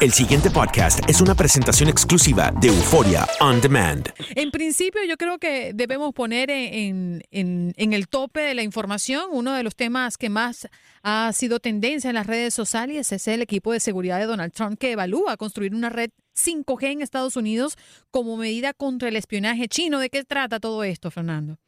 El siguiente podcast es una presentación exclusiva de Euforia On Demand. En principio, yo creo que debemos poner en, el tope de la información uno de los temas que más ha sido tendencia en las redes sociales es el equipo de seguridad de Donald Trump que evalúa construir una red 5G en Estados Unidos como medida contra el espionaje chino. ¿De qué trata todo esto, Fernando?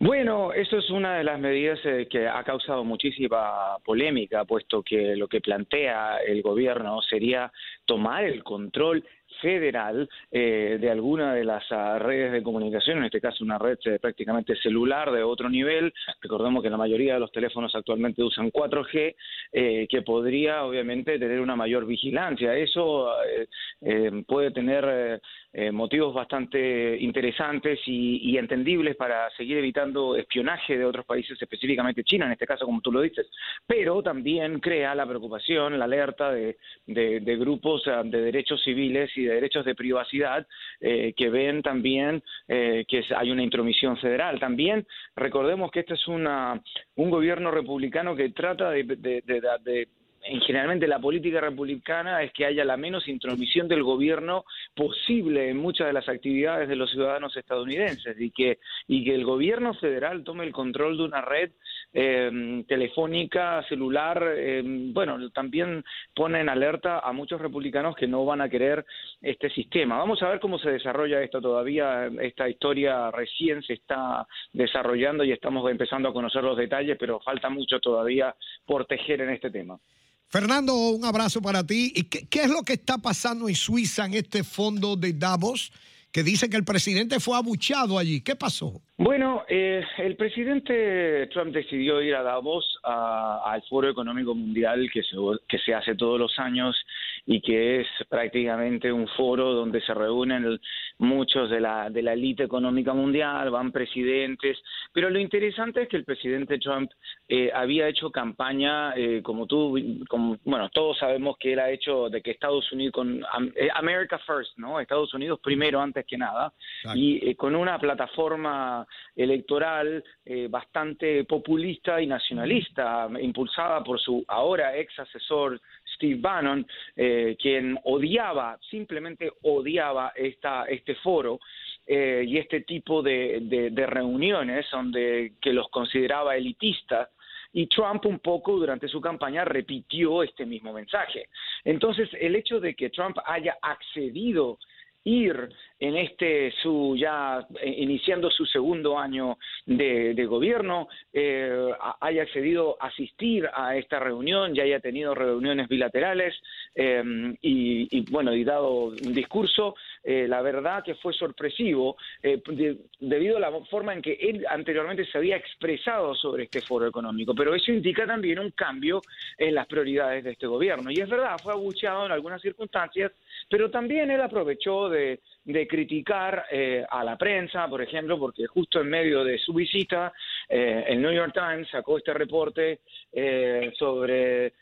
Bueno, eso es una de las medidas eh, que ha causado muchísima polémica, puesto que lo que plantea el gobierno sería tomar el control federal eh, de alguna de las uh, redes de comunicación, en este caso una red eh, prácticamente celular de otro nivel. Recordemos que la mayoría de los teléfonos actualmente usan 4G, eh, que podría obviamente tener una mayor vigilancia. Eso eh, eh, puede tener motivos bastante interesantes y, y, entendibles para seguir evitando espionaje de otros países, específicamente China, en este caso, como tú lo dices. Pero también crea la preocupación, la alerta de, de, de grupos de derechos civiles y de derechos de privacidad eh, que ven también eh, que hay una intromisión federal. También recordemos que este es una, un gobierno republicano que trata de, de, de en generalmente la política republicana es que haya la menos intromisión del gobierno posible en muchas de las actividades de los ciudadanos estadounidenses y que y que el gobierno federal tome el control de una red eh, telefónica celular eh, bueno también pone en alerta a muchos republicanos que no van a querer este sistema vamos a ver cómo se desarrolla esto todavía esta historia recién se está desarrollando y estamos empezando a conocer los detalles pero falta mucho todavía por tejer en este tema Fernando, un abrazo para ti. ¿Y qué, qué, es lo que está pasando en Suiza en este fondo de Davos? Que dice que el presidente fue abuchado allí. ¿Qué pasó? Bueno, eh, el presidente Trump decidió ir a Davos al Foro Económico Mundial que se hace todos los años y que es prácticamente un foro donde se reúnen muchos de la de la élite económica mundial, van presidentes, pero lo interesante es que el presidente Trump eh, había hecho campaña, eh, como tú, como, bueno, todos sabemos que él ha hecho de que Estados Unidos con eh, America First, ¿no? Estados Unidos primero antes que nada, Exacto. y eh, con una plataforma electoral eh, bastante populista y nacionalista, impulsada por su ahora ex asesor Steve Bannon, eh, quien odiaba, simplemente odiaba esta, este foro. Eh, y este tipo de, de, reuniones donde que los consideraba elitistas y Trump un poco durante su campaña repitió este mismo mensaje. Entonces, el hecho de que Trump haya accedido ir en este su ya eh, iniciando su segundo año de, de gobierno eh, haya accedido a asistir a esta reunión ya haya tenido reuniones bilaterales eh, y, y, bueno y dado un discurso eh, la verdad que fue sorpresivo de, debido a la forma en que él anteriormente se había expresado sobre este foro económico. Pero eso indica también un cambio en las prioridades de este gobierno. Y es verdad fue abucheado en algunas circunstancias pero también él aprovechó de, de criticar eh, a la prensa, por ejemplo, porque justo en medio de su visita, eh, el New York Times sacó este reporte eh, sobre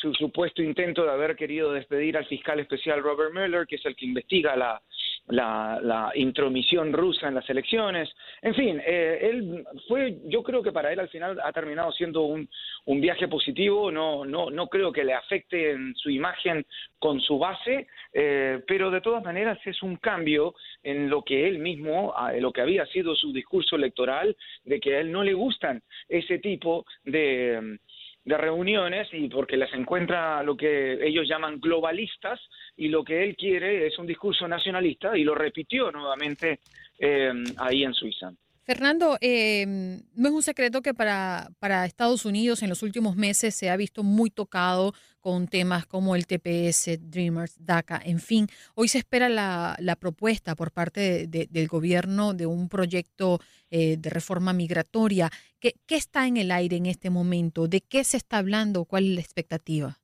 su supuesto intento de haber querido despedir al fiscal especial Robert Mueller, que es el que investiga la, la, la, intromisión rusa en las elecciones. En fin, eh, él fue, yo creo que para él al final ha terminado siendo un, un viaje positivo, no, no, no creo que le afecte en su imagen con su base, eh, pero de todas maneras es un cambio en lo que él mismo, en lo que había sido su discurso electoral, de que a él no le gustan ese tipo de de reuniones y porque las encuentra lo que ellos llaman globalistas y lo que él quiere es un discurso nacionalista y lo repitió nuevamente eh, ahí en Suiza. Fernando, eh, no es un secreto que para, para Estados Unidos en los últimos meses se ha visto muy tocado con temas como el TPS, Dreamers, DACA, en fin. Hoy se espera la, la propuesta por parte de, de, del gobierno de un proyecto eh, de reforma migratoria. ¿Qué, ¿Qué está en el aire en este momento? ¿De qué se está hablando? ¿Cuál es la expectativa?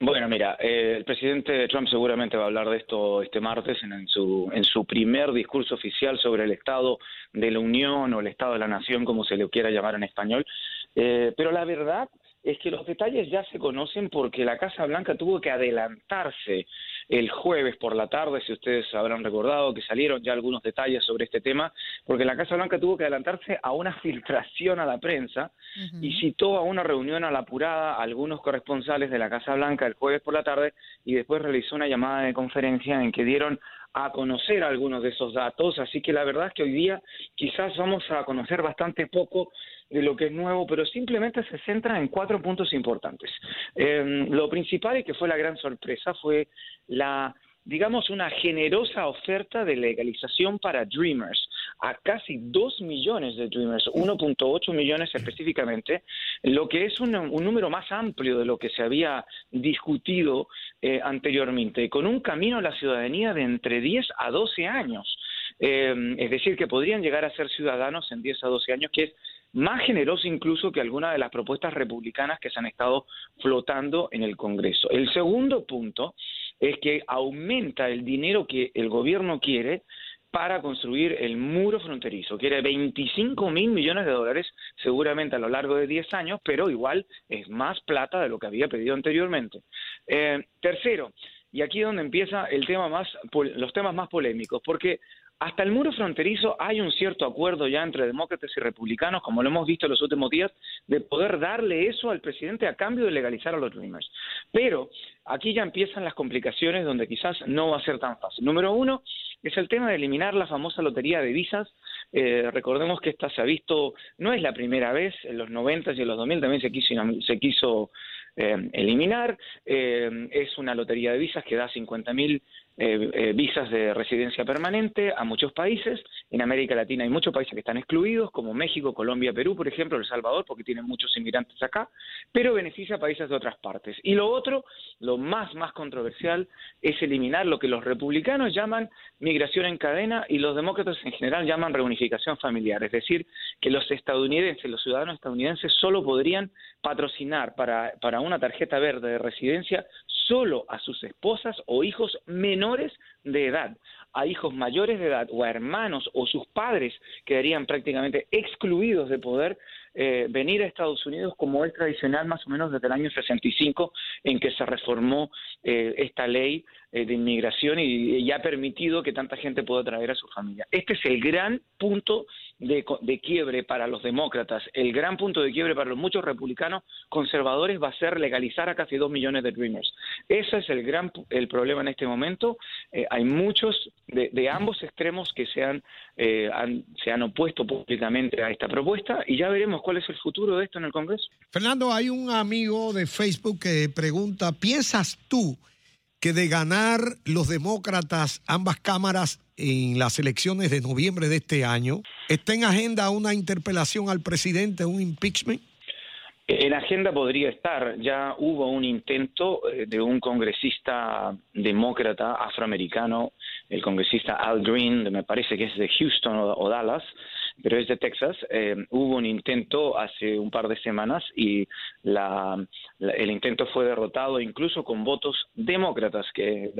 Bueno, mira, eh, el presidente Trump seguramente va a hablar de esto este martes en, en, su, en su primer discurso oficial sobre el Estado de la Unión o el Estado de la Nación, como se le quiera llamar en español. Eh, pero la verdad es que los detalles ya se conocen porque la Casa Blanca tuvo que adelantarse el jueves por la tarde, si ustedes habrán recordado que salieron ya algunos detalles sobre este tema, porque la Casa Blanca tuvo que adelantarse a una filtración a la prensa y citó a una reunión a la apurada a algunos corresponsales de la Casa Blanca el jueves por la tarde y después realizó una llamada de conferencia en que dieron a conocer algunos de esos datos, así que la verdad es que hoy día quizás vamos a conocer bastante poco de lo que es nuevo, pero simplemente se centra en cuatro puntos importantes. Eh, lo principal y que fue la gran sorpresa fue la digamos, una generosa oferta de legalización para Dreamers, a casi 2 millones de Dreamers, 1.8 millones específicamente, lo que es un, número más amplio de lo que se había discutido eh, anteriormente, con un camino a la ciudadanía de entre 10 a 12 años. Eh, es decir, que podrían llegar a ser ciudadanos en 10 a 12 años, que es más generoso incluso que alguna de las propuestas republicanas que se han estado flotando en el Congreso. El segundo punto es que aumenta el dinero que el gobierno quiere para construir el muro fronterizo. Quiere 25 mil millones de dólares seguramente a lo largo de 10 años, pero igual es más plata de lo que había pedido anteriormente. Eh, tercero, y aquí es donde empieza el tema más, los temas más polémicos, porque hasta el muro fronterizo hay un cierto acuerdo ya entre demócratas y republicanos, como lo hemos visto en los últimos días, de poder darle eso al presidente a cambio de legalizar a los Dreamers. Pero aquí ya empiezan las complicaciones donde quizás no va a ser tan fácil. Número uno es el tema de eliminar la famosa lotería de visas. Eh, recordemos que esta se ha visto, no es la primera vez, en los 90 y en los 2000 también se quiso, se quiso eh, eliminar. Eh, es una lotería de visas que da 50 mil eh, eh, visas de residencia permanente a muchos países. En América Latina hay muchos países que están excluidos, como México, Colombia, Perú, por ejemplo, El Salvador, porque tienen muchos inmigrantes acá, pero beneficia a países de otras partes. Y lo otro, lo más, más controversial, es eliminar lo que los republicanos llaman migración en cadena y los demócratas en general llaman reunificación familiar. Es decir, que los estadounidenses, los ciudadanos estadounidenses, solo podrían patrocinar para, para una tarjeta verde de residencia solo a sus esposas o hijos menores de edad. A hijos mayores de edad o a hermanos o sus padres quedarían prácticamente excluidos de poder eh, venir a Estados Unidos como es tradicional más o menos desde el año 65 en que se reformó eh, esta ley eh, de inmigración y, y, ha permitido que tanta gente pueda traer a su familia. Este es el gran punto de, de, quiebre para los demócratas, el gran punto de quiebre para los muchos republicanos conservadores va a ser legalizar a casi dos millones de Dreamers. Ese es el gran el problema en este momento. hay muchos de, ambos extremos que se han, han, se han opuesto públicamente a esta propuesta y ya veremos cuál es el futuro de esto en el Congreso. Fernando, hay un amigo de Facebook que pregunta, ¿piensas tú que de ganar los demócratas ambas cámaras en las elecciones de noviembre de este año, está en agenda una interpelación al presidente, un impeachment? En agenda podría estar. Ya hubo un intento eh, de un congresista demócrata afroamericano, el congresista Al Green, me parece que es de Houston o Dallas, pero es de Texas. Eh, hubo un intento hace un par de semanas y la, el intento fue derrotado incluso con votos demócratas, que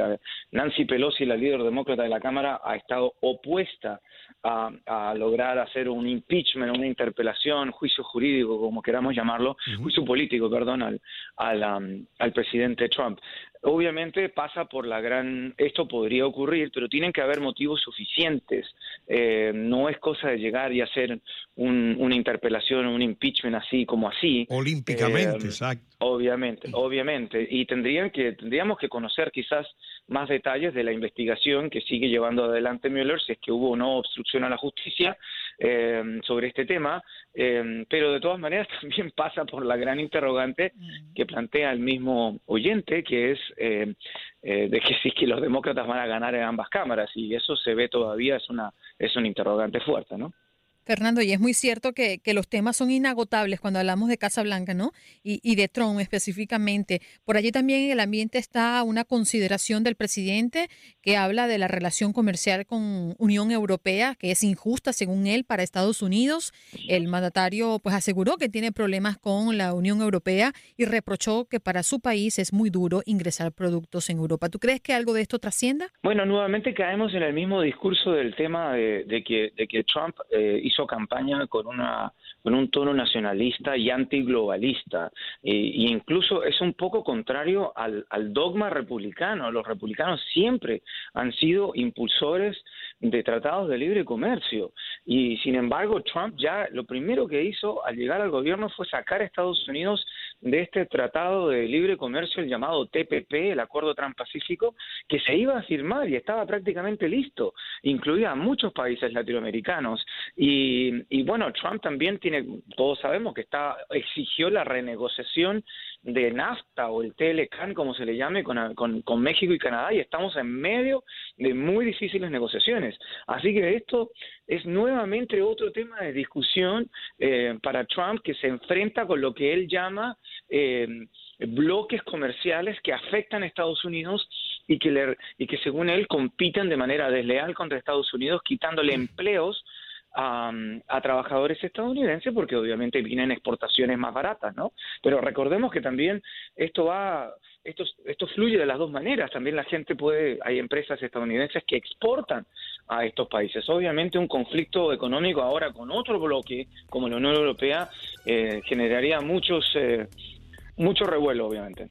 Nancy Pelosi, la líder demócrata de la Cámara, ha estado opuesta a, lograr hacer un impeachment, una interpelación, juicio jurídico, como queramos llamarlo, juicio político, perdón, al, al, al presidente Trump. Obviamente pasa por la gran, esto podría ocurrir, pero tienen que haber motivos suficientes. Eh, no es cosa de llegar y hacer una interpelación, un impeachment así como así. Olímpicamente, eh, exacto. Obviamente, obviamente. Y tendrían que, tendríamos que conocer quizás más detalles de la investigación que sigue llevando adelante Mueller, si es que hubo o no obstrucción a la justicia eh, sobre este tema, pero de todas maneras también pasa por la gran interrogante mm. que plantea el mismo oyente, que es eh, eh, de que sí que los demócratas van a ganar en ambas cámaras y eso se ve todavía es una es un interrogante fuerte, ¿no? Fernando, y es muy cierto que, los temas son inagotables cuando hablamos de Casa Blanca, ¿no? Y, de Trump específicamente. Por allí también en el ambiente está una consideración del presidente que habla de la relación comercial con Unión Europea, que es injusta según él para Estados Unidos. El mandatario pues aseguró que tiene problemas con la Unión Europea y reprochó que para su país es muy duro ingresar productos en Europa. ¿Tú crees que algo de esto trascienda? Bueno, nuevamente caemos en el mismo discurso del tema de, que, de que Trump eh, hizo campaña con una con un tono nacionalista y antiglobalista. E, incluso es un poco contrario al, al dogma republicano. Los republicanos siempre han sido impulsores de tratados de libre comercio. Y sin embargo Trump ya lo primero que hizo al llegar al gobierno fue sacar a Estados Unidos de este tratado de libre comercio el llamado TPP, el Acuerdo Transpacífico, que se iba a firmar y estaba prácticamente listo, incluía a muchos países latinoamericanos y, y bueno Trump también tiene todos sabemos que está exigió la renegociación de NAFTA o el TLCAN, como se le llame, con, con, México y Canadá, y estamos en medio de muy difíciles negociaciones. Así que esto es nuevamente otro tema de discusión eh, para Trump que se enfrenta con lo que él llama eh, bloques comerciales que afectan a Estados Unidos y que, le, y que según él compiten de manera desleal contra Estados Unidos, quitándole empleos a, trabajadores estadounidenses porque obviamente vienen exportaciones más baratas, ¿no? Pero recordemos que también esto va, esto, esto fluye de las dos maneras. También la gente puede, hay empresas estadounidenses que exportan a estos países. Obviamente un conflicto económico ahora con otro bloque como la Unión Europea eh, generaría muchos, eh, mucho revuelo, obviamente.